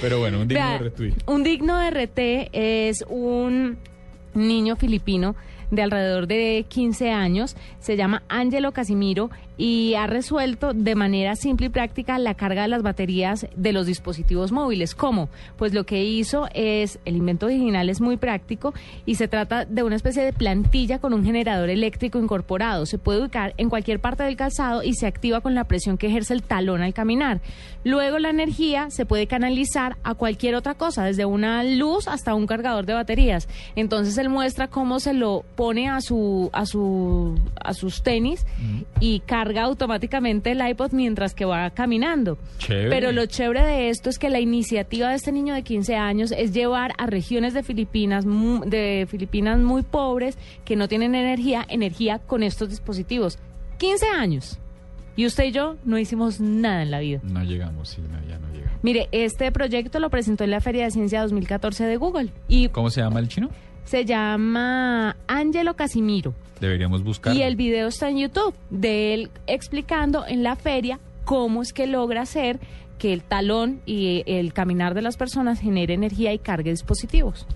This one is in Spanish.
Pero bueno, un digno Vea, de retweet. Un digno de RT es un niño filipino de alrededor de 15 años, se llama Angelo Casimiro y ha resuelto de manera simple y práctica la carga de las baterías de los dispositivos móviles. ¿Cómo? Pues lo que hizo es, el invento original es muy práctico y se trata de una especie de plantilla con un generador eléctrico incorporado. Se puede ubicar en cualquier parte del calzado y se activa con la presión que ejerce el talón al caminar. Luego la energía se puede canalizar a cualquier otra cosa, desde una luz hasta un cargador de baterías. Entonces él muestra cómo se lo pone a su a su a sus tenis y carga automáticamente el iPod mientras que va caminando. Chévere. Pero lo chévere de esto es que la iniciativa de este niño de 15 años es llevar a regiones de Filipinas de Filipinas muy pobres que no tienen energía, energía con estos dispositivos. 15 años. Y usted y yo no hicimos nada en la vida. No llegamos, sí, no, ya no llegamos. Mire, este proyecto lo presentó en la Feria de Ciencia 2014 de Google y ¿Cómo se llama el chino? Se llama Angelo Casimiro. Deberíamos buscar. Y el video está en YouTube de él explicando en la feria cómo es que logra hacer que el talón y el caminar de las personas genere energía y cargue dispositivos.